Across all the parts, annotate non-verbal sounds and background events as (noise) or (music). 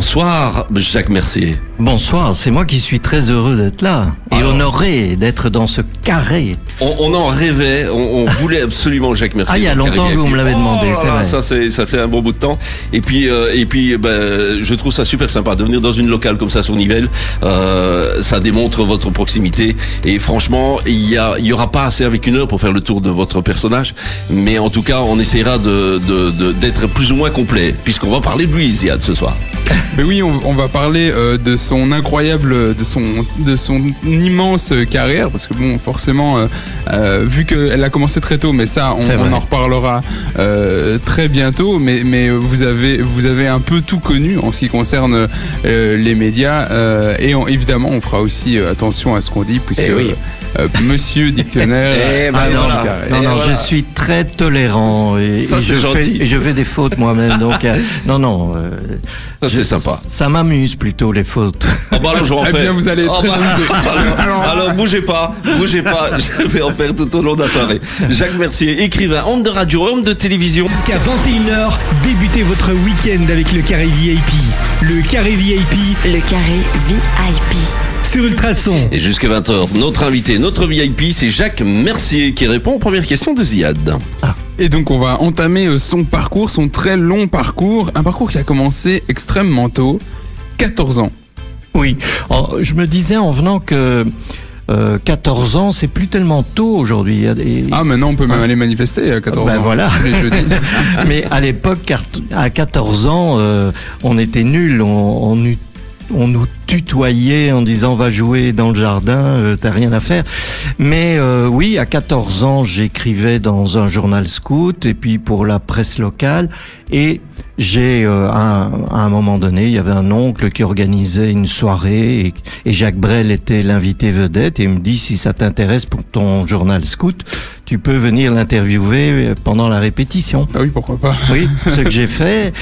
Bonsoir, Jacques Mercier. Bonsoir, c'est moi qui suis très heureux d'être là et honoré d'être dans ce carré. On, en rêvait, on, voulait absolument Jacques Mercier. Ah, il y a longtemps que vous me l'avez demandé, oh c'est vrai. Ça, ça fait un bon bout de temps. Et puis, euh, et puis, ben, je trouve ça super sympa de venir dans une locale comme ça sur Nivelles. Euh, ça démontre votre proximité. Et franchement, il y, a, il y aura pas assez avec une heure pour faire le tour de votre personnage, mais en tout cas, on essaiera de d'être plus ou moins complet, puisqu'on va parler de lui, Ziad, ce soir. (laughs) Mais oui, on, va parler euh, de son incroyable, de son, de son immense carrière, parce que bon, forcément, euh, euh, vu qu'elle a commencé très tôt, mais ça, on, en reparlera très bientôt. Mais, mais vous avez, vous avez un peu tout connu en ce qui concerne les médias, et évidemment, on fera aussi attention à ce qu'on dit, puisque eh Monsieur Dictionnaire. (laughs) Eh ben non, non, je suis très tolérant et, je, fais, je fais des fautes moi-même, donc (laughs) non, non. Ça, c'est sympa. Ça m'amuse plutôt, les fautes. Oh bah alors, je vais en eh bien, vous allez être oh, très bah, (laughs) alors, bougez pas, bougez pas. Je vais en faire tout au long de la soirée. Jacques Mercier, écrivain, homme de radio, homme de télévision. Jusqu'à 21h, débutez votre week-end avec le Carré VIP. Le Carré VIP. Le Carré VIP sur Ultrason. Et jusqu'à 20h, notre invité, notre VIP, c'est Jacques Mercier qui répond aux premières questions de Ziad. Ah. Et donc on va entamer euh, son parcours, son très long parcours, un parcours qui a commencé extrêmement tôt, 14 ans. Oui, oh, je me disais en venant que 14 euh, ans, c'est plus tellement tôt aujourd'hui. Ah, maintenant on peut même hein aller manifester à 14 ben ans. voilà. (laughs) (laughs) Mais à l'époque, à 14 ans, euh, on était nuls. On, on, on nous tutoyait en disant va jouer dans le jardin, euh, t'as rien à faire. Mais euh, oui, à 14 ans, j'écrivais dans un journal scout et puis pour la presse locale. Et j'ai, euh, à, un moment donné, il y avait un oncle qui organisait une soirée et, Jacques Brel était l'invité vedette et il me dit si ça t'intéresse pour ton journal scout, tu peux venir l'interviewer pendant la répétition. Ah oui, pourquoi pas. Oui, ce que j'ai (laughs) fait.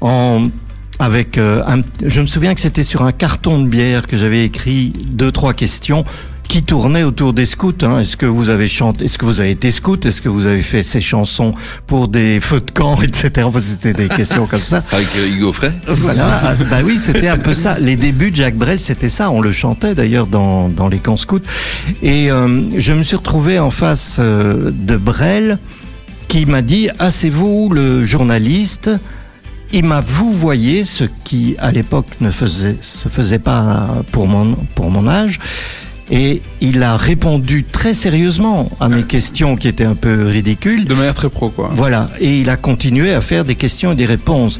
en avec euh, un, je me souviens que c'était sur un carton de bière que j'avais écrit deux trois questions qui tournaient autour des scouts. Hein. Est-ce que vous avez chanté Est-ce que vous avez été scout? Est-ce que vous avez fait ces chansons pour des feux de camp, (laughs) etc. C'était des questions comme ça. (laughs) Avec euh, Hugo Frey? Voilà. Ah, bah oui, c'était un peu ça. Les débuts de Jacques Brel, c'était ça. On le chantait d'ailleurs dans dans les camps scouts. Et euh, je me suis retrouvé en face de Brel qui m'a dit ah c'est vous le journaliste il m'a vouvoyé, ce qui à l'époque ne faisait, se faisait pas pour mon, pour mon âge. Et il a répondu très sérieusement à mes questions qui étaient un peu ridicules. De manière très pro, quoi. Voilà. Et il a continué à faire des questions et des réponses.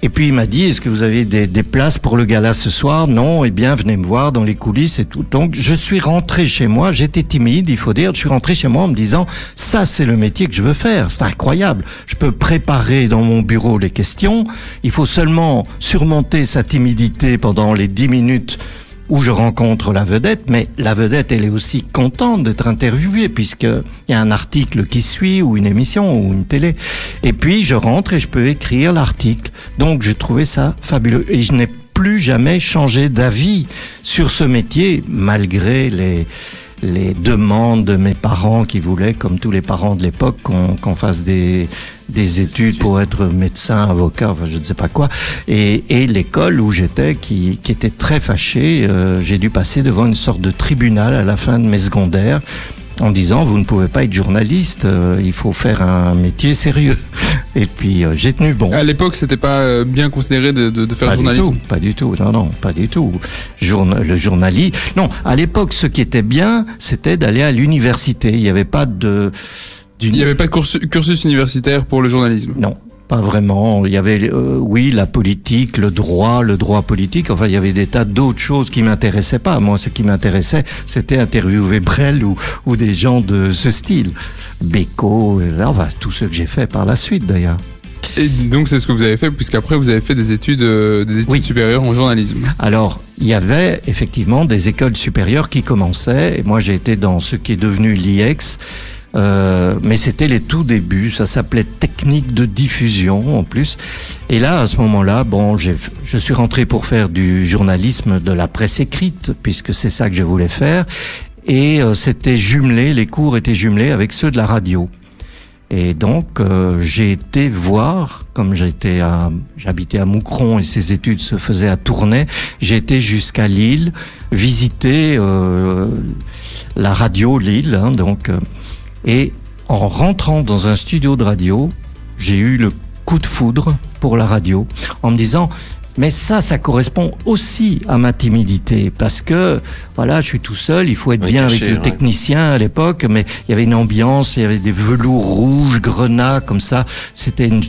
Et puis il m'a dit, est-ce que vous avez des, des, places pour le gala ce soir? Non, eh bien venez me voir dans les coulisses et tout. Donc je suis rentré chez moi, j'étais timide, il faut dire, je suis rentré chez moi en me disant, ça c'est le métier que je veux faire, c'est incroyable. Je peux préparer dans mon bureau les questions, il faut seulement surmonter sa timidité pendant les dix minutes où je rencontre la vedette, mais la vedette, elle est aussi contente d'être interviewée puisqu'il y a un article qui suit ou une émission ou une télé. Et puis je rentre et je peux écrire l'article. Donc j'ai trouvé ça fabuleux et je n'ai plus jamais changé d'avis sur ce métier malgré les les demandes de mes parents qui voulaient, comme tous les parents de l'époque, qu'on fasse des, des études pour être médecin, avocat, enfin, je ne sais pas quoi. Et, et l'école où j'étais, qui, qui était très fâchée, euh, j'ai dû passer devant une sorte de tribunal à la fin de mes secondaires en disant vous ne pouvez pas être journaliste, euh, il faut faire un métier sérieux. (laughs) Et puis euh, j'ai tenu bon. À l'époque, c'était pas euh, bien considéré de, de, de faire pas journalisme. Du tout, pas du tout, non, non, pas du tout. Journa le journaliste, non. À l'époque, ce qui était bien, c'était d'aller à l'université. Il n'y avait pas de. Il n'y avait pas de cursus universitaire pour le journalisme? Non, pas vraiment. Il y avait, euh, oui, la politique, le droit, le droit politique. Enfin, il y avait des tas d'autres choses qui m'intéressaient pas. Moi, ce qui m'intéressait, c'était interviewer Brel ou, ou des gens de ce style. Beko, enfin, tout ce que j'ai fait par la suite, d'ailleurs. Et donc c'est ce que vous avez fait, puisqu'après vous avez fait des études, euh, des études supérieures en journalisme. Alors, il y avait effectivement des écoles supérieures qui commençaient, et moi j'ai été dans ce qui est devenu l'IEX, euh, mais c'était les tout débuts, ça s'appelait technique de diffusion en plus. Et là, à ce moment-là, bon, je suis rentré pour faire du journalisme de la presse écrite, puisque c'est ça que je voulais faire. Et euh, c'était jumelé, les cours étaient jumelés avec ceux de la radio. Et donc, euh, j'ai été voir, comme j'étais à, j'habitais à Moucron et ses études se faisaient à Tournai, été jusqu'à Lille, visiter euh, la radio Lille, hein, donc, euh, et en rentrant dans un studio de radio, j'ai eu le coup de foudre pour la radio, en me disant, mais ça, ça correspond aussi à ma timidité parce que voilà, je suis tout seul. Il faut être bien avec le technicien à l'époque, mais il y avait une ambiance, il y avait des velours rouges, grenats comme ça. C'était une...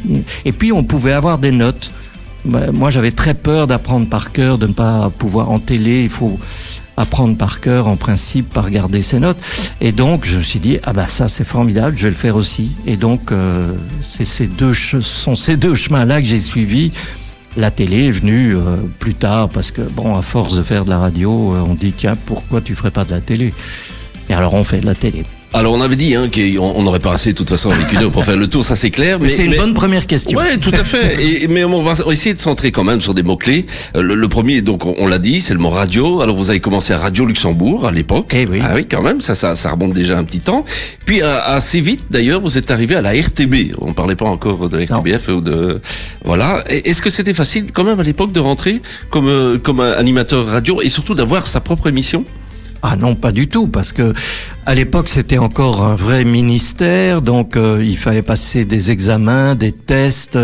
et puis on pouvait avoir des notes. Bah, moi, j'avais très peur d'apprendre par cœur, de ne pas pouvoir en télé. Il faut apprendre par cœur en principe par regarder ses notes. Et donc je me suis dit ah bah ça c'est formidable je vais le faire aussi. Et donc euh, c'est ces deux sont ces deux chemins là que j'ai suivis. La télé est venue euh, plus tard parce que, bon, à force de faire de la radio, euh, on dit tiens, pourquoi tu ferais pas de la télé? Et alors on fait de la télé. Alors on avait dit hein, qu'on n'aurait pas assez de toute façon avec une heure pour faire le tour, ça c'est clair. Mais, c'est une bonne première question. Oui, tout à fait. Et, mais on va essayer de centrer quand même sur des mots clés. Euh, le, premier, donc on, l'a dit, c'est le mot radio. Alors vous avez commencé à Radio Luxembourg à l'époque. Eh oui. Ah oui, quand même, ça, ça, ça remonte déjà un petit temps. Puis assez vite, d'ailleurs, vous êtes arrivé à la RTB. On parlait pas encore de la RTBF ou de voilà. Est-ce que c'était facile quand même à l'époque de rentrer comme euh, comme animateur radio et surtout d'avoir sa propre émission? Ah non, pas du tout, parce que à l'époque c'était encore un vrai ministère, donc euh, il fallait passer des examens, des tests,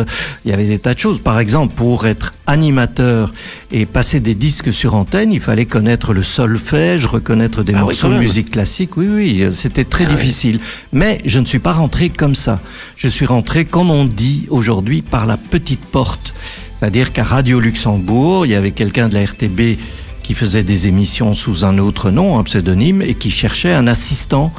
il y avait des tas de choses. Par exemple, pour être animateur et passer des disques sur antenne, il fallait connaître le solfège, reconnaître des ah morceaux de musique classique. Oui, oui, c'était très ah difficile. Mais je ne suis pas rentré comme ça. Je suis rentré, comme on dit aujourd'hui, par la petite porte. C'est-à-dire qu'à Radio Luxembourg, il y avait quelqu'un de la RTB qui faisait des émissions sous un autre nom, un pseudonyme, et qui cherchait un assistant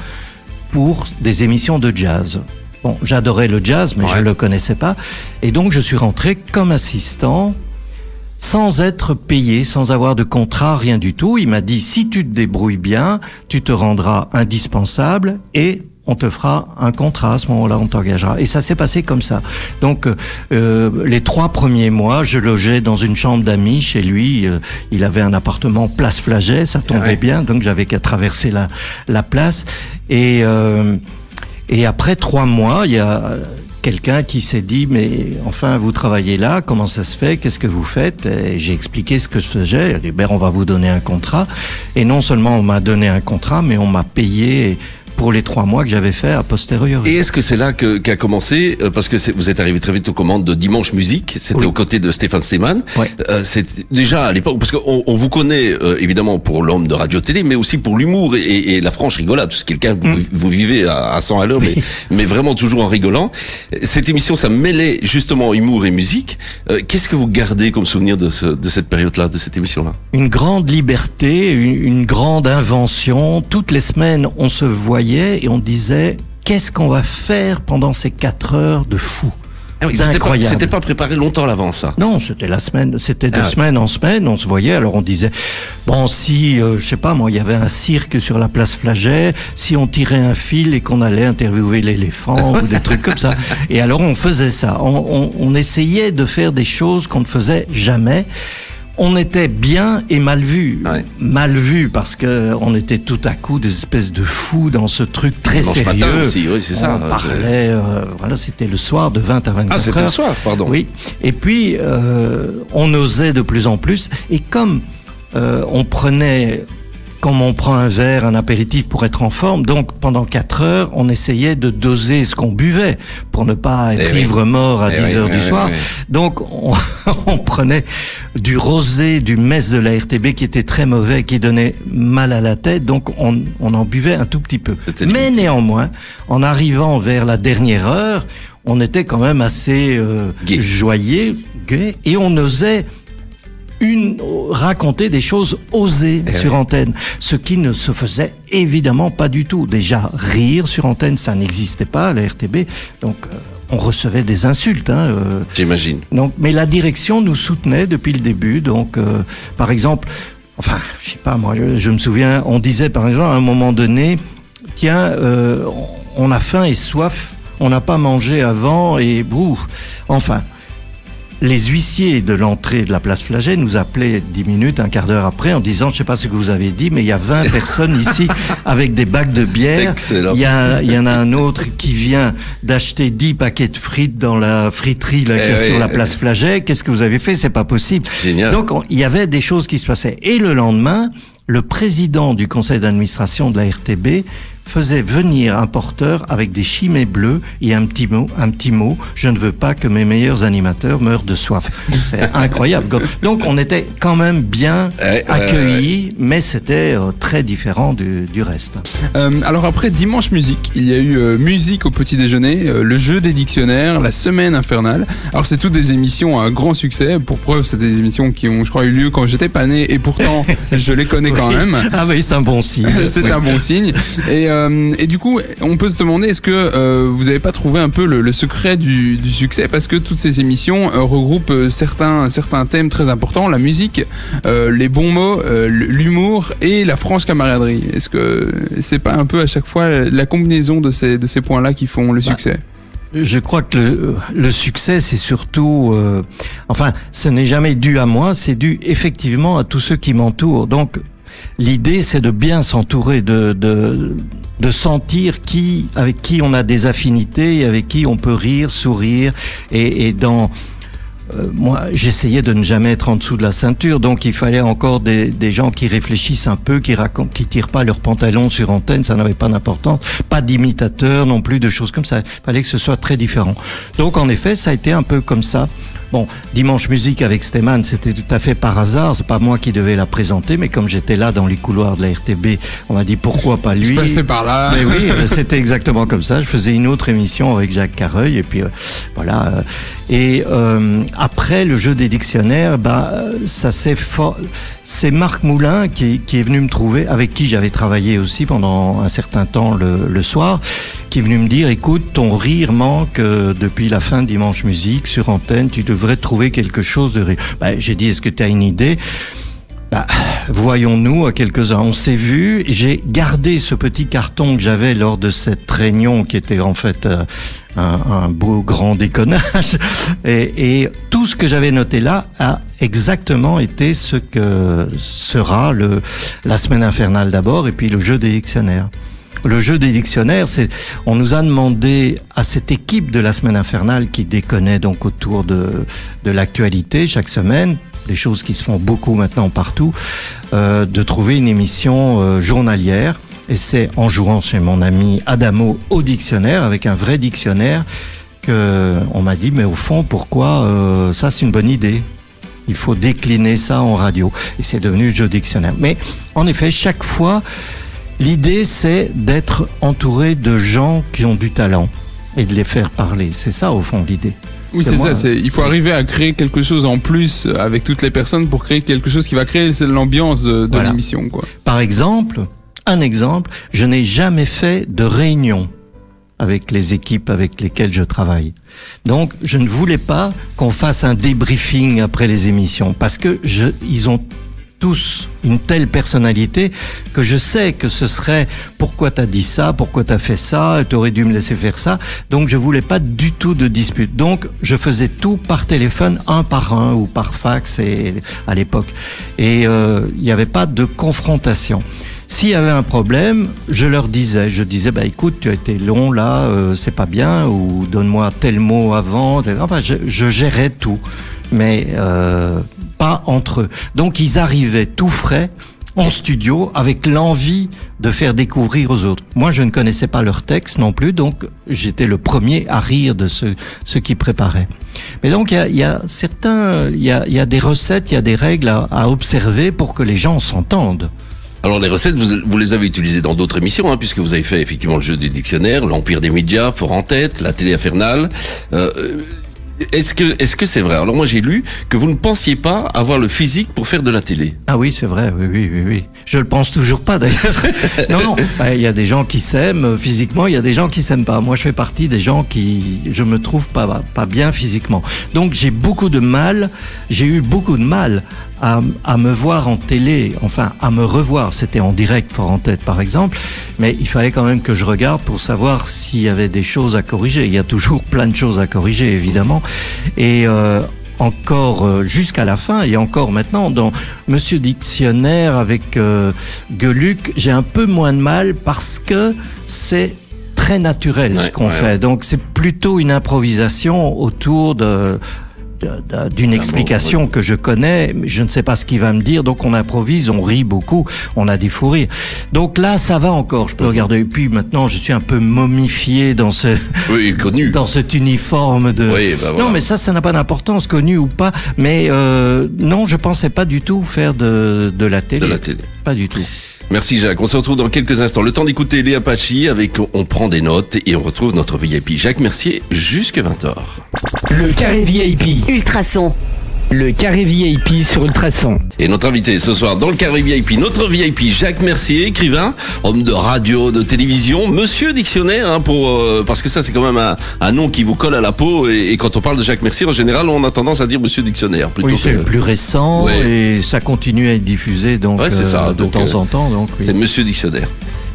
pour des émissions de jazz. Bon, j'adorais le jazz, mais je ne le connaissais pas. Et donc, je suis rentré comme assistant, sans être payé, sans avoir de contrat, rien du tout. Il m'a dit, si tu te débrouilles bien, tu te rendras indispensable et on te fera un contrat à ce moment-là, on t'engagera. Et ça s'est passé comme ça. Donc euh, les trois premiers mois, je logeais dans une chambre d'amis chez lui. Euh, il avait un appartement place Flaget, ça tombait bien, donc j'avais qu'à traverser la, la place. Et, euh, et après trois mois, il y a quelqu'un qui s'est dit mais enfin vous travaillez là comment ça se fait qu'est-ce que vous faites? J'ai expliqué ce que je faisais dit ben on va vous donner un contrat et non seulement on m'a donné un contrat mais on m'a payé pour les trois mois que j'avais fait à posteriori. Et est-ce que c'est là qu'a commencé, euh, parce que vous êtes arrivé très vite aux commandes de Dimanche Musique, c'était aux côtés de Stéphane Stemann. Euh, c'est déjà à l'époque, parce qu'on on vous connaît euh, évidemment pour l'homme de radio-télé, mais aussi pour l'humour et, et, la franche rigolade, parce que quelqu'un, vous, mm. vous, vivez à, à 100 à l'heure, mais, (laughs) mais vraiment toujours en rigolant. Cette émission, ça mêlait justement humour et musique. Euh, qu'est-ce que vous gardez comme souvenir de, ce, de cette période-là, de cette émission-là? Une grande liberté, une, une grande invention. Toutes les semaines, on se voyait et on disait qu'est-ce qu'on va faire pendant ces quatre heures de fou? Ah c'était pas, préparé longtemps à l'avance, ça. Non, c'était la semaine, c'était de ah semaine en semaine, on se voyait. Alors on disait, bon, si, euh, je sais pas, moi, il y avait un cirque sur la place Flaget, si on tirait un fil et qu'on allait interviewer l'éléphant ou des trucs comme ça. (laughs) Et alors on faisait ça. on essayait de faire des choses qu'on ne faisait jamais on était bien et mal vu. Mal vu parce que on était tout à coup des espèces de fous dans ce truc très sérieux. Aussi, oui, c'est ça. On parlait, euh, voilà, c'était le soir de 20 à 24 ah, c'était le soir, pardon. Oui. Et puis, euh, on osait de plus en plus. Et comme euh, on prenait comme on prend un verre, un apéritif pour être en forme. Donc pendant 4 heures, on essayait de doser ce qu'on buvait pour ne pas être eh ivre mort à 10 eh heures du soir. Donc (laughs) on, prenait du rosé, du mess de la RTB qui était très mauvais, qui donnait mal à la tête. Donc on, en buvait un tout petit peu. Mais néanmoins, en arrivant vers la dernière heure, on était quand même assez euh, joyeux, gai, et on osait une, raconter des choses osées eh sur antenne, ce qui ne se faisait évidemment pas du tout. Déjà, rire sur antenne, ça n'existait pas à la RTB, donc euh, on recevait des insultes. Hein, euh. J'imagine. Donc, mais la direction nous soutenait depuis le début. Donc, euh, par exemple, enfin, je sais pas, moi, je, me souviens, on disait par exemple à un moment donné, tiens, on a faim et soif, on n'a pas mangé avant et bouh, enfin les huissiers de l'entrée de la place Flaget nous appelaient dix minutes, un quart d'heure après, en disant, je sais pas ce que vous avez dit, mais il y a 20 personnes ici (laughs) avec des bacs de bière. Excellent. Il y, a, il y en a un autre qui vient d'acheter 10 paquets de frites dans la friterie là, qui Eh oui. sur la place Flaget. Qu'est-ce que vous avez fait? C'est pas possible. Génial. Donc on- il y avait des choses qui se passaient. Et le lendemain, le président du conseil d'administration de la RTB faisait venir un porteur avec des chimées bleues et un petit mot, un petit mot, je ne veux pas que mes meilleurs animateurs meurent de soif. C'est (laughs) incroyable. Donc on était quand même bien Ouais, ouais, accueillis, mais c'était euh, très différent du, du reste. Euh, alors après Dimanche Musique, il y a eu euh, Musique au petit déjeuner, euh, le jeu des dictionnaires, la semaine infernale. Alors c'est toutes des émissions à grand succès. Pour preuve, c'est des émissions qui ont, je crois, eu lieu quand j'étais pas né et pourtant (laughs) je les connais quand même. Ah oui, c'est un bon signe. (laughs) C'est Oui. un bon signe. Et, euh, et du coup, on peut se demander est-ce que euh, vous n'avez pas trouvé un peu le, le secret du, du succès? Parce que toutes ces émissions euh, regroupent certains, certains thèmes très importants la musique, les bons mots, l'humour et la franche camaraderie. Est-ce que c'est pas un peu à chaque fois la combinaison de ces, de ces points-là qui font le Bah, succès? Je crois que le, le succès, c'est surtout, enfin, ce n'est jamais dû à moi, c'est dû effectivement à tous ceux qui m'entourent. Donc, l'idée, c'est de bien s'entourer, de, de, de sentir qui, avec qui on a des affinités, avec qui on peut rire, sourire, et, et dans euh, moi, j'essayais de ne jamais être en dessous de la ceinture, donc il fallait encore des, des gens qui réfléchissent un peu, qui racontent, qui tirent pas leurs pantalons sur antenne, ça n'avait pas d'importance, pas d'imitateurs non plus, de choses comme ça. Il fallait que ce soit très différent. Donc en effet, ça a été un peu comme ça. Bon, dimanche musique avec Stéman, c'était tout à fait par hasard. C'est pas moi qui devais la présenter, mais comme j'étais là dans les couloirs de la RTB, on m'a dit pourquoi pas Je lui. passais par là. Mais oui, euh, c'était exactement comme ça. Je faisais une autre émission avec Jacques Carreuil et puis euh, voilà. Et euh, après le jeu des dictionnaires, bah ça s'est fort. C'est Marc Moulin qui, qui est venu me trouver, avec qui j'avais travaillé aussi pendant un certain temps le, le soir, qui est venu me dire écoute, ton rire manque euh, depuis la fin de dimanche musique sur antenne. Tu devrais trouver quelque chose de rire. Bah, J'ai dit est-ce que tu as une idée? Bah, voyons-nous à quelques-uns. On s'est vu. J'ai gardé ce petit carton que j'avais lors de cette réunion qui était en fait euh, un, un beau grand déconnage. (laughs) Et, et tout ce que j'avais noté là a exactement été ce que sera le, la semaine infernale d'abord et puis le jeu des dictionnaires. Le jeu des dictionnaires, c'est, on nous a demandé à cette équipe de la semaine infernale qui déconnait donc autour de, de l'actualité chaque semaine, des choses qui se font beaucoup maintenant partout, euh, de trouver une émission euh, journalière. Et c'est en jouant chez mon ami Adamo au dictionnaire, avec un vrai dictionnaire, que on m'a dit, mais au fond, pourquoi euh, ça c'est une bonne idée il faut décliner ça en radio. Et c'est devenu jeu dictionnaire. Mais en effet, chaque fois, l'idée c'est d'être entouré de gens qui ont du talent et de les faire parler. C'est ça au fond l'idée. Oui, C'est ça. hein. c'est- Il faut arriver à créer quelque chose en plus avec toutes les personnes pour créer quelque chose qui va créer l'ambiance de, de Voilà. l'émission. quoi. Par exemple, un exemple, je n'ai jamais fait de réunion avec les équipes avec lesquelles je travaille. Donc, je ne voulais pas qu'on fasse un débriefing après les émissions parce que je, ils ont tous une telle personnalité que je sais que ce serait pourquoi t'as dit ça, pourquoi t'as fait ça, t'aurais dû me laisser faire ça. Donc je voulais pas du tout de dispute. Donc je faisais tout par téléphone, un par un ou par fax et, à l'époque. Et euh, il n'y avait pas de confrontation. S'il y avait un problème, je leur disais, je disais, bah écoute, tu as été long là, euh, c'est pas bien, ou donne-moi tel mot avant. Enfin, je, je gérais tout, mais euh, pas entre eux. Donc ils arrivaient tout frais en studio avec l'envie de faire découvrir aux autres. Moi, je ne connaissais pas leur texte non plus, donc j'étais le premier à rire de ce, ce qu'ils préparaient. Mais donc, il y a, certains, il y a, des recettes, il y a des règles à, observer pour que les gens s'entendent. Alors les recettes, vous, vous les avez utilisées dans d'autres émissions, hein, puisque vous avez fait effectivement le jeu des dictionnaires, l'Empire des médias, Fort en tête, la télé infernale. Euh, est-ce que est-ce que c'est vrai? Alors moi j'ai lu que vous ne pensiez pas avoir le physique pour faire de la télé. Ah oui, c'est vrai, oui, oui, oui, oui. Je le pense toujours pas d'ailleurs. (laughs) non, non, bah, il y a des gens qui s'aiment euh, physiquement, il y a des gens qui s'aiment pas. Moi, je fais partie des gens qui, je me trouve pas, pas bien physiquement. Donc j'ai beaucoup de mal, j'ai eu beaucoup de mal à, à me voir en télé, enfin à me revoir. C'était en direct, fort en tête par exemple, mais il fallait quand même que je regarde pour savoir s'il y avait des choses à corriger. Il y a toujours (laughs) plein de choses à corriger, évidemment. Et euh, encore jusqu'à la fin et encore maintenant dans Monsieur Dictionnaire avec euh, Geluc, j'ai un peu moins de mal parce que c'est très naturel ce qu'on fait. Donc c'est plutôt une improvisation autour de d'une explication que je connais, je ne sais pas ce qu'il va me dire, donc on improvise, on rit beaucoup, on a des fous rires. Donc là, ça va encore, je peux mhm. regarder. Et puis maintenant, je suis un peu momifié dans ce, (laughs) connu. (laughs) dans cet uniforme de. Bah non, mais ça, ça n'a pas d'importance, connu ou pas. Mais euh, non, je pensais pas du tout faire de, de la télé. De la télé. Pas du tout. Merci Jacques. On se retrouve dans quelques instants. Le temps d'écouter Léa Pachi avec On prend des notes et on retrouve notre VIP Jacques Mercier jusqu'à 20h. Le carré VIP. Ultrason le carré VIP sur Ultrason. Et notre invité ce soir dans le carré VIP, notre VIP Jacques Mercier, écrivain, homme de radio, de télévision, Monsieur Dictionnaire, hein, pour euh, parce que ça c'est quand même un, nom qui vous colle à la peau. Et, quand on parle de Jacques Mercier, en général, on a tendance à dire Monsieur Dictionnaire. Plutôt oui, c'est le plus récent et ça continue à être diffusé donc ça. Euh, de temps euh, en temps. Donc c'est Monsieur Dictionnaire.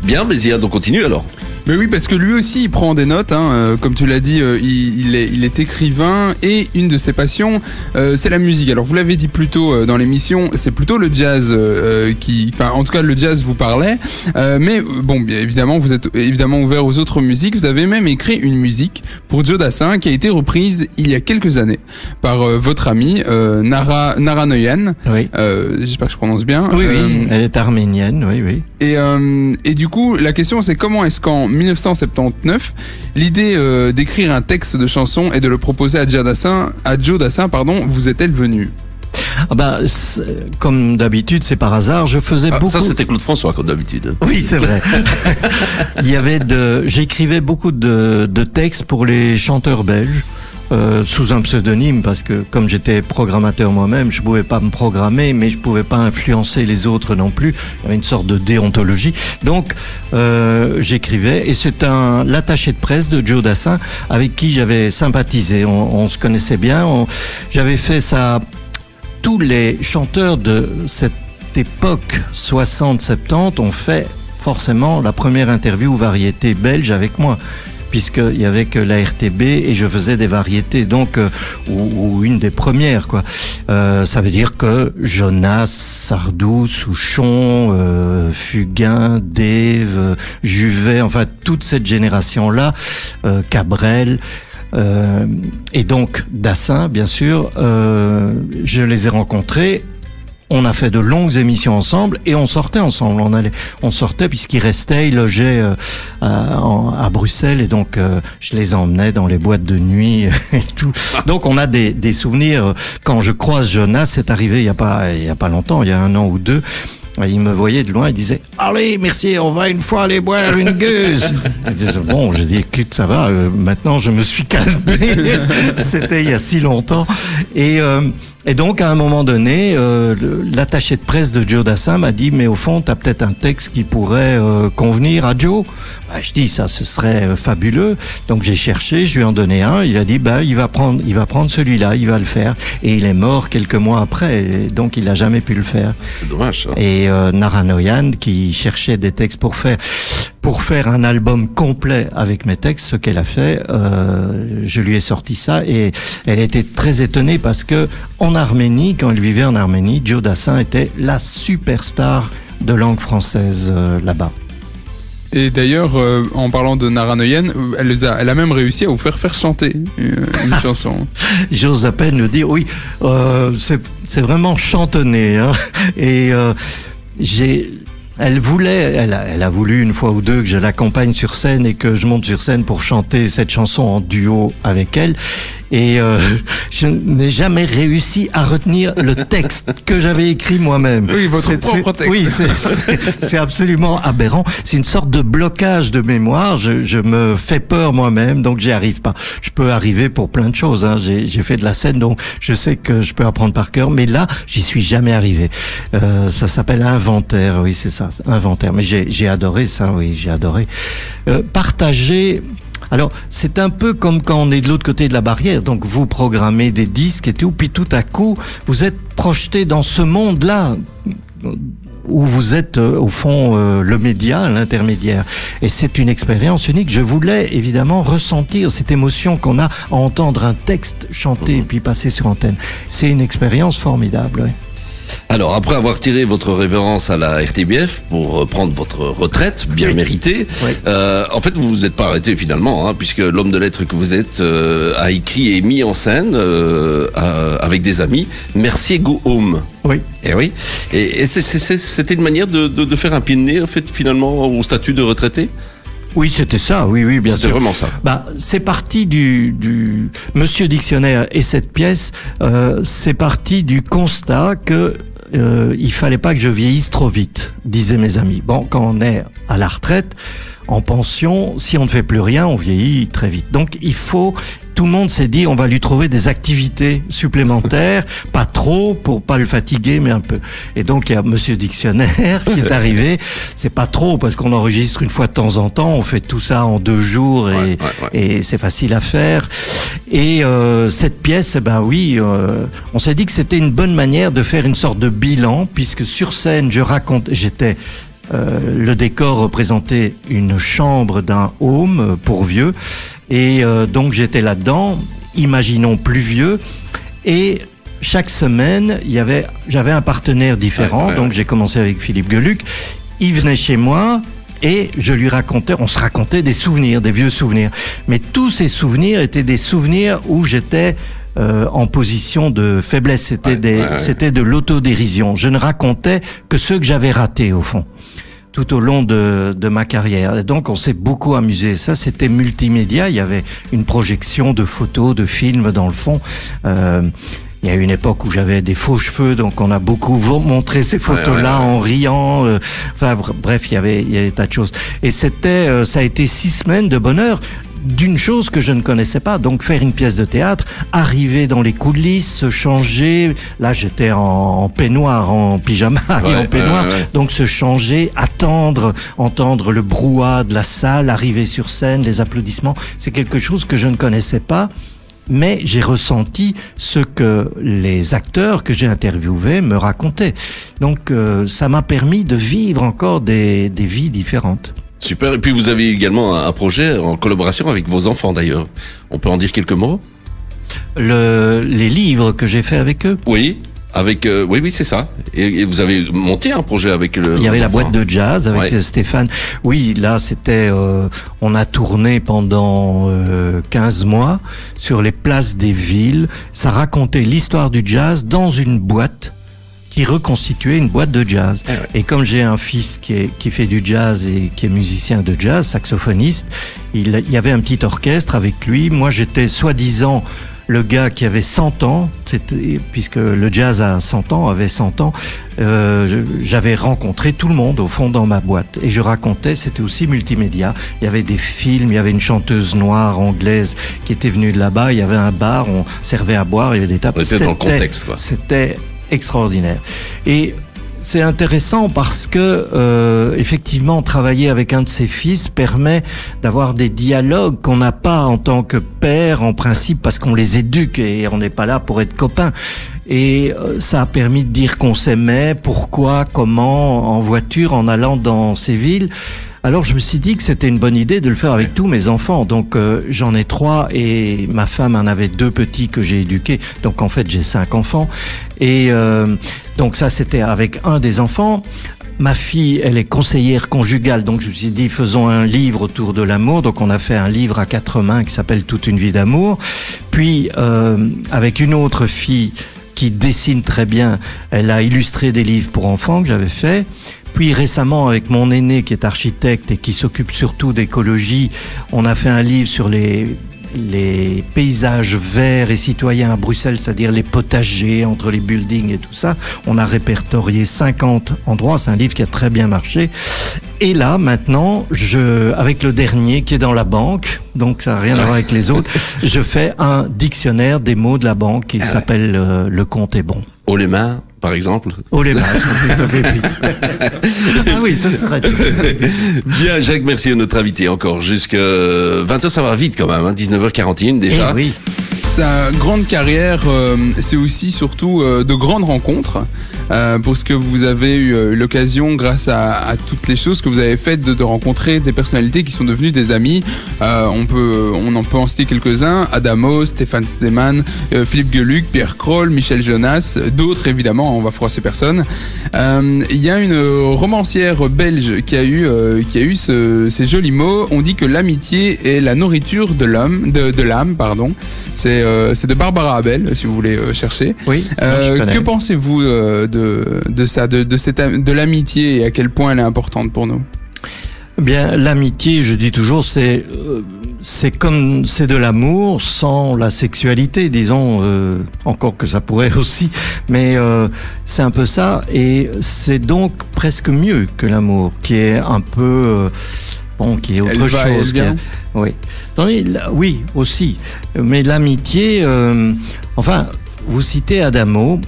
Bien, mais y a donc continue alors. Mais oui, parce que lui aussi, il prend des notes. Hein, euh, comme tu l'as dit, euh, il, est, il, est, écrivain et une de ses passions, euh, c'est la musique. Alors, vous l'avez dit plus tôt dans l'émission, c'est plutôt le jazz qui, enfin, en tout cas, le jazz vous parlait. mais bon, bien évidemment, vous êtes évidemment ouvert aux autres musiques. Vous avez même écrit une musique pour Joe Dassin qui a été reprise il y a quelques années par votre amie Nara Nara Noyan. Oui. J'espère que je prononce bien. Oui, oui. Elle est arménienne. Oui, oui. Et, et du coup, la question, c'est comment est-ce qu'en 1979, l'idée euh, d'écrire un texte de chanson et de le proposer à Joe Dassin, à Joe Dassin pardon, vous est-elle venue? Ah bah, comme d'habitude, c'est par hasard. Je faisais ah, beaucoup. Ça, c'était Claude François, comme d'habitude. Oui, c'est vrai. (laughs) Il y avait de, j'écrivais beaucoup de, de textes pour les chanteurs belges. Euh, sous un pseudonyme parce que comme j'étais programmateur moi-même, je pouvais pas me programmer, mais je pouvais pas influencer les autres non plus. Il y avait une sorte de déontologie. Donc euh, j'écrivais et c'est un l'attaché de presse de Joe Dassin avec qui j'avais sympathisé. On, on, se connaissait bien. J'avais fait ça. Tous les chanteurs de cette époque 60-70 ont fait forcément la première interview variété belge avec moi puisqu'il y avait que la RTB et je faisais des variétés, donc euh, ou, une des premières quoi. Euh, ça veut dire que Jonas, Sardou, Souchon, euh, Fugain, Dave, Juvet, enfin toute cette génération là, Cabrel. et donc Dassin, bien sûr, je les ai rencontrés on a fait de longues émissions ensemble et on sortait ensemble. On allait, on sortait puisqu'ils restaient, ils logeaient euh, à, Bruxelles et donc euh, je les emmenais dans les boîtes de nuit (laughs) et tout. Donc on a des, des souvenirs. Quand je croise Jonas, c'est arrivé il y a pas il y a pas longtemps, il y a un an ou deux. Il me voyait de loin, il disait Allez, merci, on va une fois aller boire une gueuse. bon, je dis Écoute, ça va, euh, maintenant je me suis calmé. (laughs) C'était il y a si longtemps. Et. Et donc, à un moment donné, euh, l'attaché de presse de Joe Dassin m'a dit, mais au fond, tu as peut-être un texte qui pourrait euh, convenir à Joe. Bah, je dis, ça, ce serait euh, fabuleux. Donc, j'ai cherché, je lui en donné un. Il a dit, bah, il va prendre, il va prendre celui-là, il va le faire. Et il est mort quelques mois après. donc, il n'a jamais pu le faire. C'est dommage, ça. Et euh, Naranoyan, qui cherchait des textes pour faire, pour faire un album complet avec mes textes, ce qu'elle a fait, euh, je lui ai sorti ça et elle était très étonnée parce que en Arménie, quand elle vivait en Arménie, Joe Dassin était la superstar de langue française euh, là-bas. Et d'ailleurs, euh, en parlant de Naranoyen, elle, a, elle a même réussi à vous faire faire chanter une (laughs) chanson. J'ose à peine le dire, oui, c'est vraiment chantonné. Hein. Et j'ai elle voulait, elle a, a, voulu une fois ou deux que je l'accompagne sur scène et que je monte sur scène pour chanter cette chanson en duo avec elle. Et euh, (laughs) je n'ai jamais réussi à retenir le texte que j'avais écrit moi-même. Oui, votre propre texte. Oui, c'est absolument aberrant. C'est une sorte de blocage de mémoire. Je, je me fais peur moi-même, donc j'y arrive pas. Je peux arriver pour plein de choses. Hein. J'ai fait de la scène, donc je sais que je peux apprendre par cœur. Mais là, j'y suis jamais arrivé. Euh, ça s'appelle inventaire. Oui, c'est ça, inventaire. Mais j'ai adoré ça. Oui, j'ai adoré euh, partager alors, c'est un peu comme quand on est de l'autre côté de la barrière. Donc, vous programmez des disques et tout, puis tout à coup, vous êtes projeté dans ce monde-là où vous êtes euh, au fond euh, le média, l'intermédiaire. Et c'est une expérience unique. Je voulais évidemment ressentir cette émotion qu'on a à entendre un texte chanté et puis passer sur antenne. C'est une expérience formidable. Alors, après avoir tiré votre révérence à la RTBF pour prendre votre retraite, bien méritée, euh, en fait, vous vous êtes pas arrêté finalement, hein, puisque l'homme de lettres que vous êtes euh, a écrit et mis en scène euh, avec des amis Mercier Go Home. Oui. Et eh oui. Et, c'était une manière de, faire un pied de nez, en fait, finalement, au statut de retraité? Oui, c'était ça, oui, oui, bien sûr. C'était vraiment ça. Bah, c'est parti du, du Monsieur Dictionnaire et cette pièce, c'est parti du constat que euh, il fallait pas que je vieillisse trop vite, disaient mes amis. Bon, quand on est à la retraite, en pension, si on ne fait plus rien, on vieillit très vite. Donc il faut, tout le monde s'est dit, on va lui trouver des activités supplémentaires, (laughs) pas trop pour pas le fatiguer, mais un peu. Et donc il y a Monsieur Dictionnaire qui est (laughs) arrivé. C'est pas trop parce qu'on enregistre une fois de temps en temps. On fait tout ça en deux jours et, et c'est facile à faire. Et euh, cette pièce, eh ben oui, euh, on s'est dit que c'était une bonne manière de faire une sorte de bilan puisque sur scène, je raconte, j'étais euh, le décor représentait une chambre d'un home pour vieux. Et euh, donc j'étais là-dedans, imaginons plus vieux. Et chaque semaine, il y avait, j'avais un partenaire différent. donc j'ai commencé avec Philippe Geluc. Il venait chez moi, et je lui racontais, on se racontait des souvenirs, des vieux souvenirs. Mais tous ces souvenirs étaient des souvenirs où j'étais euh, en position de faiblesse. C'était des, c'était de l'autodérision. Je ne racontais que ceux que j'avais ratés au fond tout au long de, de ma carrière. Et donc on s'est beaucoup amusé. Ça, c'était multimédia. Il y avait une projection de photos, de films dans le fond. Euh, il y a une époque où j'avais des faux cheveux, donc on a beaucoup montré ces photos-là en riant. Euh, enfin bref, il y avait il y avait des tas de choses. Et c'était, euh, ça a été six semaines de bonheur d'une chose que je ne connaissais pas, donc faire une pièce de théâtre, arriver dans les coulisses, se changer, là j'étais en, peignoir, en pyjama (laughs) et en peignoir, donc se changer, attendre, entendre le brouhaha de la salle, arriver sur scène, les applaudissements, c'est quelque chose que je ne connaissais pas mais j'ai ressenti ce que les acteurs que j'ai interviewés me racontaient. Donc euh, ça m'a permis de vivre encore des, des vies différentes. Super. Et puis vous avez également un projet en collaboration avec vos enfants d'ailleurs. On peut en dire quelques mots? Le, Les livres que j'ai fait avec eux. Oui. Avec euh, oui oui c'est ça. Et, vous avez monté un projet avec le il y avait la boîte de jazz avec Stéphane. Oui là c'était euh, on a tourné pendant euh, 15 mois sur les places des villes. Ça racontait l'histoire du jazz dans une boîte qui reconstituait une boîte de jazz. Ah et comme j'ai un fils qui, est, qui fait du jazz et qui est musicien de jazz, saxophoniste, il, y avait un petit orchestre avec lui. Moi, j'étais soi-disant le gars qui avait 100 ans, puisque le jazz a 100 ans, avait 100 ans, euh, j'avais rencontré tout le monde au fond dans ma boîte. Et je racontais, c'était aussi multimédia. Il y avait des films, il y avait une chanteuse noire anglaise qui était venue de là-bas, il y avait un bar, on servait à boire, il y avait des tables. C'était dans le contexte, quoi. C'était extraordinaire. Et c'est intéressant parce que euh, effectivement travailler avec un de ses fils permet d'avoir des dialogues qu'on n'a pas en tant que père en principe parce qu'on les éduque et on n'est pas là pour être copains. Et euh, ça a permis de dire qu'on s'aimait, pourquoi, comment, en voiture, en allant dans ces villes. Alors je me suis dit que c'était une bonne idée de le faire avec tous mes enfants. Donc euh, j'en ai trois et ma femme en avait deux petits que j'ai éduqués. Donc en fait j'ai cinq enfants. Et euh, donc ça c'était avec un des enfants. Ma fille, elle est conseillère conjugale, donc je me suis dit faisons un livre autour de l'amour. Donc on a fait un livre à quatre mains qui s'appelle Toute une vie d'amour. Puis euh, avec une autre fille qui dessine très bien, elle a illustré des livres pour enfants que j'avais fait. Puis récemment, avec mon aîné qui est architecte et qui s'occupe surtout d'écologie, on a fait un livre sur les les paysages verts et citoyens à Bruxelles, c'est-à-dire les potagers entre les buildings et tout ça. On a répertorié 50 endroits. C'est un livre qui a très bien marché. Et là, maintenant, je, avec le dernier qui est dans la banque, donc ça n'a rien à voir avec les autres, (laughs) je fais un dictionnaire des mots de la banque qui ah s'appelle euh, Le compte est bon. Les mains, par exemple Oh les (laughs) mains, Ah oui, ça serait Bien, Jacques, merci à notre invité encore. Jusque 20h, ça va vite quand même, hein, 19h41 déjà. Eh oui sa grande carrière, euh, c'est aussi surtout euh, de grandes rencontres. Pour ce que vous avez eu l'occasion, grâce à, toutes les choses que vous avez faites, de, rencontrer des personnalités qui sont devenues des amis. on peut, on en peut en citer quelques-uns Adamo, Stéphane Steman, Philippe Geluc, Pierre Kroll, Michel Jonas, d'autres évidemment. On va froisser personne. Il y a une romancière belge qui a eu, qui a eu ces jolis mots. On dit que l'amitié est la nourriture de l'homme, de, l'âme, pardon. C'est c'est de Barbara Abel, si vous voulez chercher. Oui. que pensez-vous de, de ça, de, de, cette, de l'amitié et à quel point elle est importante pour nous eh Bien, l'amitié, je dis toujours, c'est c'est comme c'est de l'amour sans la sexualité, disons. Euh, encore que ça pourrait (laughs) aussi, mais euh, c'est un peu ça. Et c'est donc presque mieux que l'amour, qui est un peu euh, bon, qui est autre chose. oui, oui aussi. Mais l'amitié, enfin, vous citez Adamo.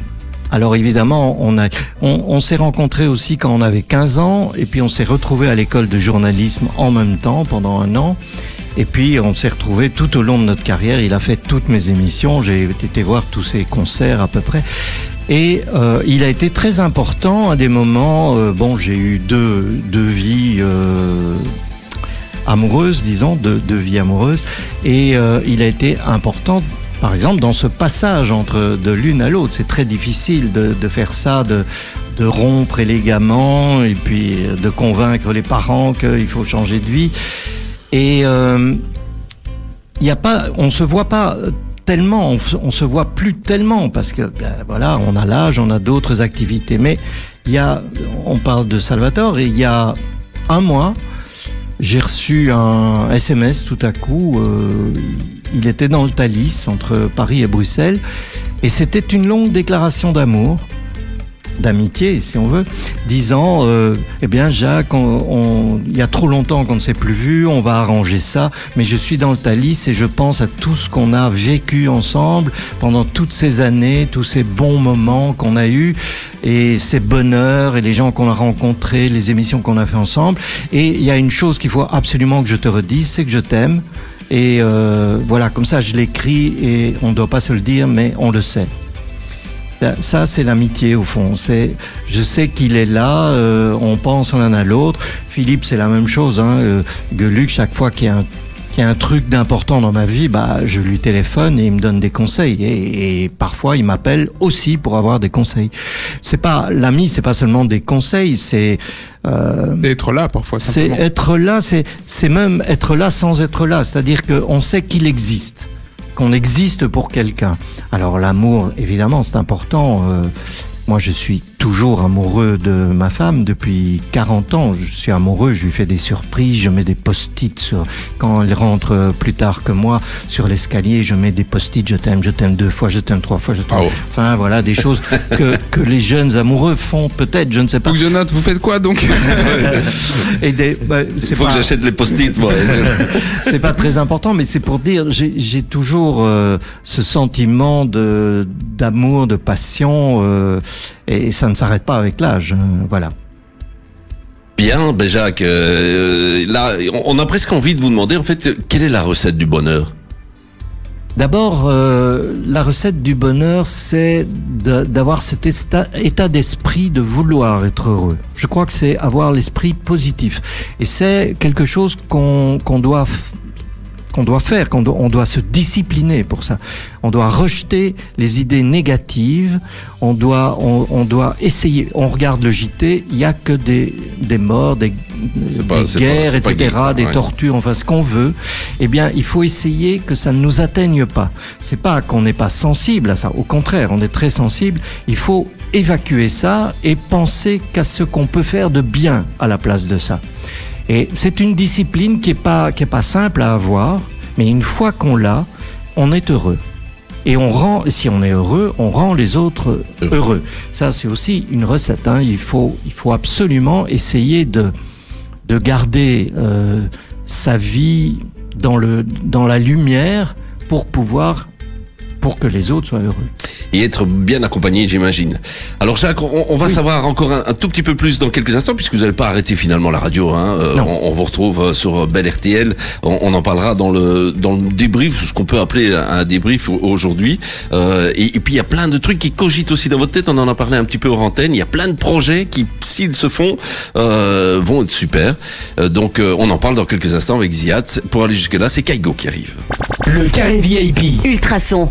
Alors évidemment, on, a, on, on s'est rencontrés aussi quand on avait 15 ans, et puis on s'est retrouvés à l'école de journalisme en même temps pendant un an. Et puis on s'est retrouvé tout au long de notre carrière. Il a fait toutes mes émissions. J'ai été voir tous ses concerts à peu près. Et euh, il a été très important à des moments. Euh, bon, j'ai eu deux, deux vies euh, amoureuses, disons, deux, deux vies amoureuses. Et euh, il a été important, par exemple, dans ce passage entre de l'une à l'autre. C'est très difficile de, faire ça, de, de rompre élégamment et puis de convaincre les parents qu'il faut changer de vie. Et euh, il y a pas, on se voit pas tellement, on, se voit plus tellement parce que ben, voilà, on a l'âge, on a d'autres activités. Mais il y a, on parle de Salvatore et il y a un mois, j'ai reçu un SMS tout à coup. Euh, il était dans le Thalys entre Paris et Bruxelles et c'était une longue déclaration d'amour d'amitié, si on veut, disant euh, Eh bien, Jacques, il y a trop longtemps qu'on ne s'est plus vu, on va arranger ça, mais je suis dans le Thalys et je pense à tout ce qu'on a vécu ensemble pendant toutes ces années, tous ces bons moments qu'on a eus et ces bonheurs et les gens qu'on a rencontrés, les émissions qu'on a fait ensemble. Et il y a une chose qu'il faut absolument que je te redise, c'est que je t'aime. Et euh, voilà, comme ça, je l'écris et on ne doit pas se le dire, mais on le sait. Ben, ça, c'est l'amitié au fond. C'est, je sais qu'il est là. Euh, on pense l'un à l'autre. Philippe, c'est la même chose. Hein. Euh, Geluc, chaque fois qu'il y a un qu'il y a un truc d'important dans ma vie, bah, je lui téléphone et il me donne des conseils. Et, parfois, il m'appelle aussi pour avoir des conseils. C'est pas l'ami, c'est pas seulement des conseils, c'est euh, être là parfois. C'est être là, c'est c'est même être là sans être là. C'est-à-dire qu'on sait qu'il existe qu'on existe pour quelqu'un. Alors l'amour, évidemment, c'est important. Euh, moi, je suis toujours amoureux de ma femme depuis 40 ans. Je suis amoureux, je lui fais des surprises, je mets des post-it sur, quand elle rentre plus tard que moi sur l'escalier, je mets des post-it, je t'aime, je t'aime deux fois, je t'aime trois fois, je t'aime. Oh. Enfin, voilà, des choses (laughs) que, que les jeunes amoureux font peut-être, je ne sais pas. Note, vous faites quoi donc? (laughs) Et des, bah, Il faut que j'achète les post-it, moi. (laughs) c'est pas très important, mais c'est pour dire, j'ai toujours euh, ce sentiment de d'amour, de passion, euh, et ça ne s'arrête pas avec l'âge. Hein, voilà. Bien, ben Jacques, euh, là, on a presque envie de vous demander, en fait, quelle est la recette du bonheur? D'abord, euh, la recette du bonheur, c'est d'avoir cet état, d'esprit de vouloir être heureux. Je crois que c'est avoir l'esprit positif. Et c'est quelque chose qu'on doit qu'on doit faire, qu'on doit, on doit se discipliner pour ça. On doit rejeter les idées négatives, on doit, on, doit essayer. On regarde le JT, il y a que des, des morts, des, guerres, etc., des tortures, enfin ce qu'on veut. Eh bien, il faut essayer que ça ne nous atteigne pas. C'est pas qu'on n'est pas sensible à ça. Au contraire, on est très sensible. Il faut évacuer ça et penser qu'à ce qu'on peut faire de bien à la place de ça. Et c'est une discipline qui est pas qui est pas simple à avoir, mais une fois qu'on l'a, on est heureux. Et on rend, si on est heureux, on rend les autres heureux. Ça, c'est aussi une recette. Hein. Il faut, il faut absolument essayer de de garder euh, sa vie dans le dans la lumière pour pouvoir pour que les autres soient heureux. Et être bien accompagné, j'imagine. Alors Jacques, on, va savoir encore un, tout petit peu plus dans quelques instants, puisque vous n'avez pas arrêté finalement la radio. Hein. Euh, on, on, vous retrouve euh, sur Bel RTL. On, en parlera dans le dans le débrief, ce qu'on peut appeler un débrief aujourd'hui. Euh, et, puis il y a plein de trucs qui cogitent aussi dans votre tête. On en a parlé un petit peu hors antenne. Il y a plein de projets qui, s'ils se font, euh, vont être super. Euh, donc on en parle dans quelques instants avec Ziad. Pour aller jusque là, c'est Kaigo qui arrive. Le carré VIP. Ultrason.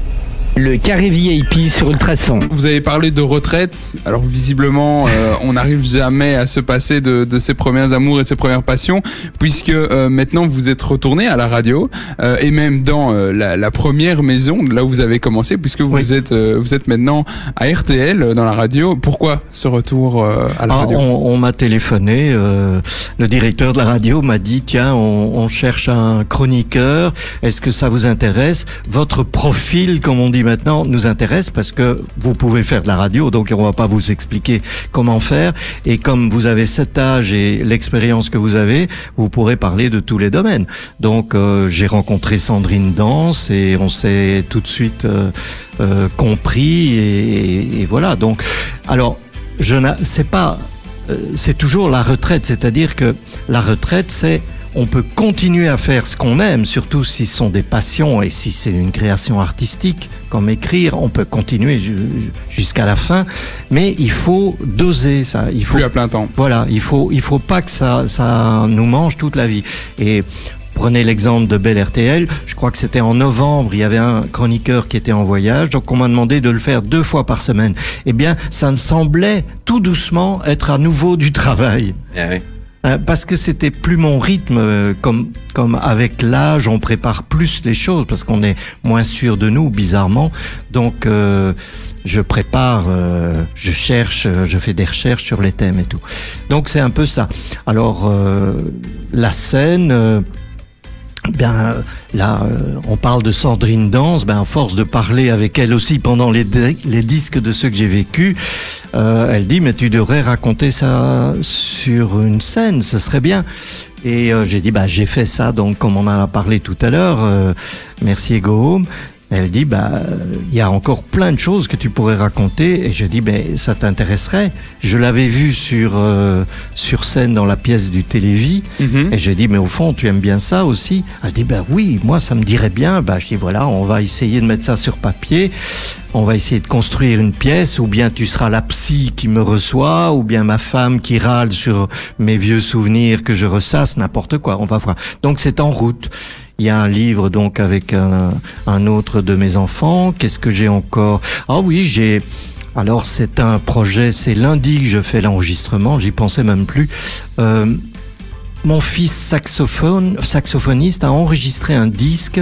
Le carré VIP sur Ultrason. Vous avez parlé de retraite. Alors visiblement, euh, (laughs) on n'arrive jamais à se passer de, de, ses premiers amours et ses premières passions, puisque euh, maintenant vous êtes retourné à la radio euh, et même dans la, la, première maison, là où vous avez commencé, puisque vous êtes vous êtes maintenant à RTL dans la radio. Pourquoi ce retour à la ah, radio? On, m'a téléphoné. le directeur de la radio m'a dit tiens, on, on cherche un chroniqueur. Est-ce que ça vous intéresse? Votre profil, comme on dit maintenant nous intéresse parce que vous pouvez faire de la radio, donc on va pas vous expliquer comment faire. Et comme vous avez cet âge et l'expérience que vous avez, vous pourrez parler de tous les domaines. Donc euh, j'ai rencontré Sandrine Danse et on s'est tout de suite euh, euh, compris et, voilà. Donc alors je c'est pas c'est toujours la retraite, c'est-à-dire que la retraite c'est on peut continuer à faire ce qu'on aime, surtout si ce sont des passions et si c'est une création artistique, comme écrire, on peut continuer jusqu'à la fin, mais il faut doser ça. Il faut plus à plein temps. Voilà, il faut il faut pas que ça ça nous mange toute la vie. Et Prenez l'exemple de Bel RTL. Je crois que c'était en novembre. Il y avait un chroniqueur qui était en voyage. Donc, on m'a demandé de le faire deux fois par semaine. Eh bien, ça me semblait tout doucement être à nouveau du travail. Eh euh, parce que c'était plus mon rythme, euh, comme comme avec l'âge, on prépare plus les choses parce qu'on est moins sûr de nous, bizarrement. Donc euh, je prépare, je cherche, je fais des recherches sur les thèmes et tout. Donc c'est un peu ça. Alors la scène ben là, euh, on parle de Sandrine Danse. Ben à force de parler avec elle aussi pendant les, les disques de ceux que j'ai vécu, euh, elle dit mais tu devrais raconter ça sur une scène, ce serait bien. Et euh, j'ai dit bah j'ai fait ça donc comme on en a parlé tout à l'heure. merci Ego elle dit, bah, il y a encore plein de choses que tu pourrais raconter. Et je dis, ben, ça t'intéresserait. Je l'avais vu sur euh, sur scène dans la pièce du Télévis. Mhm. Et je dis, mais au fond, tu aimes bien ça aussi? Elle dit, ben oui, moi, ça me dirait bien. Bah, je dis, voilà, on va essayer de mettre ça sur papier. On va essayer de construire une pièce, ou bien tu seras la psy qui me reçoit, ou bien ma femme qui râle sur mes vieux souvenirs que je ressasse, n'importe quoi. On va voir. Donc c'est en route. Il y a un livre donc avec un, autre de mes enfants. Qu'est-ce que j'ai encore? Ah oui, j'ai alors c'est un projet, c'est lundi que je fais l'enregistrement, j'y pensais même plus. Euh, mon fils saxophone, saxophoniste a enregistré un disque,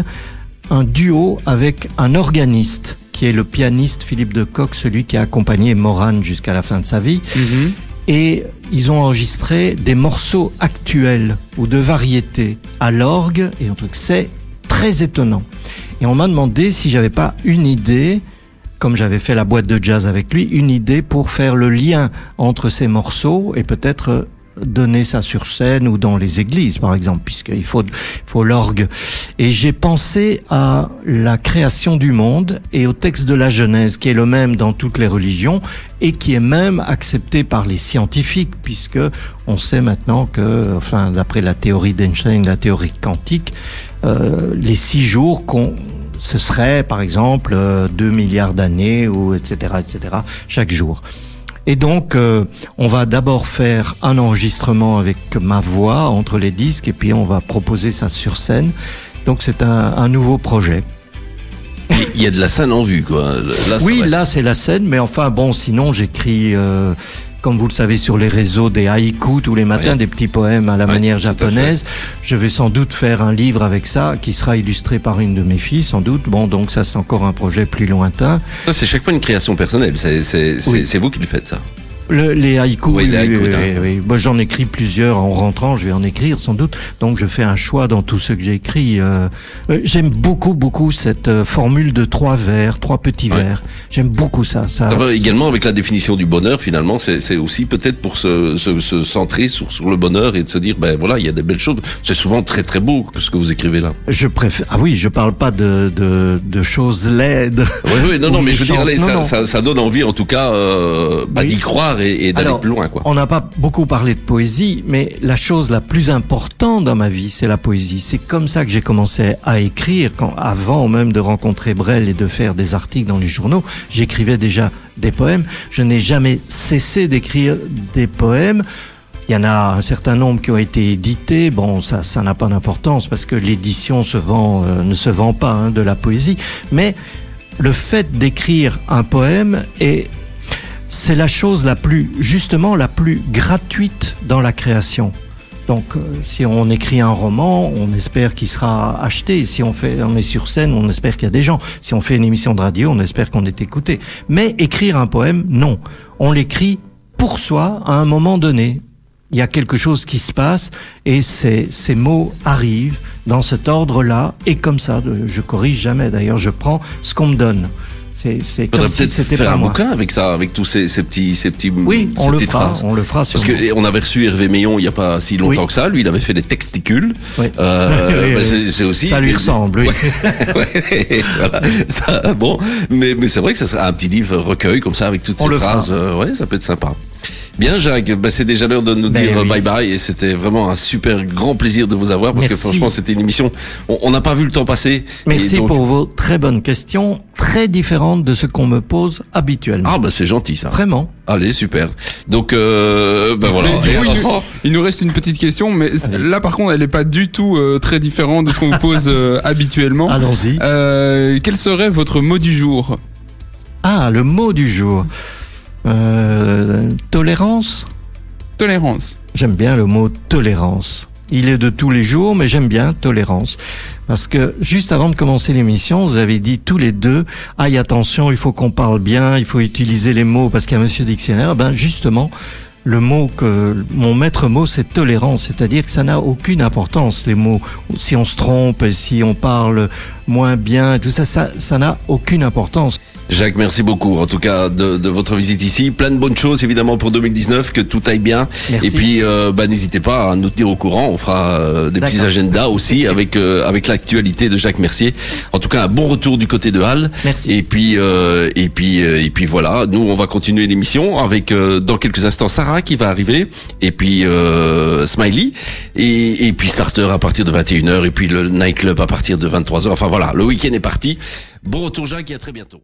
un duo avec un organiste qui est le pianiste Philippe de Coq, celui qui a accompagné Moran jusqu'à la fin de sa vie. Mhm et ils ont enregistré des morceaux actuels ou de variétés à l'orgue et truc. C'est très étonnant. Et on m'a demandé si j'avais pas une idée, comme j'avais fait la boîte de jazz avec lui, une idée pour faire le lien entre ces morceaux et peut-être donner ça sur scène ou dans les églises, par exemple, puisqu'il faut, faut l'orgue. Et j'ai pensé à la création du monde et au texte de la Genèse, qui est le même dans toutes les religions et qui est même accepté par les scientifiques, puisque on sait maintenant que, enfin, d'après la théorie d'Einstein, la théorie quantique, euh, les six jours qu'on ce serait, par exemple, 2 euh, milliards d'années ou etc., etc., chaque jour. Et donc, euh, on va d'abord faire un enregistrement avec ma voix entre les disques et puis on va proposer ça sur scène. Donc, c'est un, nouveau projet. Il y a de la scène en vue, quoi. oui, là, c'est la scène, mais enfin, bon, sinon, j'écris euh, comme vous le savez sur les réseaux, des haïkus tous les matins, des petits poèmes à la manière japonaise. Je vais sans doute faire un livre avec ça, qui sera illustré par une de mes filles, sans doute. Bon, donc ça, c'est encore un projet plus lointain. Ça, c'est chaque fois une création personnelle. C'est vous qui le faites, ça les haïkus, oui, oui, j'en écris plusieurs en rentrant, je vais en écrire sans doute. Donc je fais un choix dans tout ce que j'écris. Euh, euh, J'aime beaucoup, beaucoup cette euh, formule de trois vers, trois petits vers. J'aime beaucoup ça. ça... va également avec la définition du bonheur, finalement, c'est aussi peut-être pour se, se, se, centrer sur, sur le bonheur et de se dire, ben voilà, il y a des belles choses. C'est souvent très très beau ce que vous écrivez là. Je préfère. Ah oui, je parle pas de, de, de choses laides. Oui, oui, non, non, mais je veux dire, ça, ça, ça, donne envie en tout cas euh, bah, d'y croire et, et d'aller plus loin. Quoi. On n'a pas beaucoup parlé de poésie, mais la chose la plus importante dans ma vie, c'est la poésie. C'est comme ça que j'ai commencé à écrire, quand, avant même de rencontrer Brel et de faire des articles dans les journaux, j'écrivais déjà des poèmes. Je n'ai jamais cessé d'écrire des poèmes. Il y en a un certain nombre qui ont été édités. Bon, ça, ça n'a pas d'importance parce que l'édition se vend, euh, ne se vend pas hein, de la poésie. Mais le fait d'écrire un poème est c'est la chose la plus, justement, la plus gratuite dans la création. Donc, euh, si on écrit un roman, on espère qu'il sera acheté. Si on fait, on est sur scène, on espère qu'il y a des gens. Si on fait une émission de radio, on espère qu'on est écouté. Mais écrire un poème, non. On l'écrit pour soi à un moment donné. Il y a quelque chose qui se passe et ces, ces mots arrivent dans cet ordre-là et comme ça, je corrige jamais. D'ailleurs, je prends ce qu'on me donne. C'est comme si c'était pas un bouquin avec ça, avec tous ces, ces petits, ces petits. Oui, on le fera, on le fera. Parce que on avait reçu Hervé Meillon il y a pas si longtemps que ça. Lui, il avait fait des texticules. Oui. Euh, (laughs) bah c'est aussi. Ça lui ressemble. Oui. (laughs) voilà. ça, bon, mais mais c'est vrai que ça serait un petit livre recueil comme ça avec toutes ces phrases. Euh, ouais, ça peut être sympa. Bien Jacques, bah, c'est déjà l'heure de nous ben dire bye bye et c'était vraiment un super grand plaisir de vous avoir parce que franchement c'était une émission, on n'a pas vu le temps passer. Merci pour vos très bonnes questions, très différentes de ce qu'on me pose habituellement. Ah bah c'est gentil ça. Vraiment. Allez super. Donc euh, bah voilà. il, nous reste une petite question, mais là par contre elle n'est pas du tout euh, très différente de ce qu'on vous pose (laughs) euh, habituellement. Allons-y. Euh, quel serait votre mot du jour? Ah le mot du jour. Euh, tolérance Tolérance. J'aime bien le mot tolérance. Il est de tous les jours, mais j'aime bien tolérance. Parce que juste avant de commencer l'émission, vous avez dit tous les deux, aïe attention, il faut qu'on parle bien, il faut utiliser les mots parce qu'il y a Monsieur Dictionnaire. Ben justement, le mot que mon maître mot c'est tolérance, c'est-à-dire que ça n'a aucune importance les mots. Si on se trompe, si on parle moins bien, tout ça, ça, ça n'a aucune importance. Jacques, merci beaucoup en tout cas de, de, votre visite ici. Plein de bonnes choses évidemment pour 2019, que tout aille bien. Et puis euh, bah, n'hésitez pas à nous tenir au courant. On fera euh, des petits agendas aussi (laughs) avec euh, avec l'actualité de Jacques Mercier. En tout cas, un bon retour du côté de Halle. Merci. Et puis et puis et puis voilà. Nous, on va continuer l'émission avec dans quelques instants Sarah qui va arriver et puis Smiley et, et puis Starter à partir de 21h et puis le nightclub à partir de 23h. Enfin voilà, le week-end est parti. Bon retour Jacques et à très bientôt.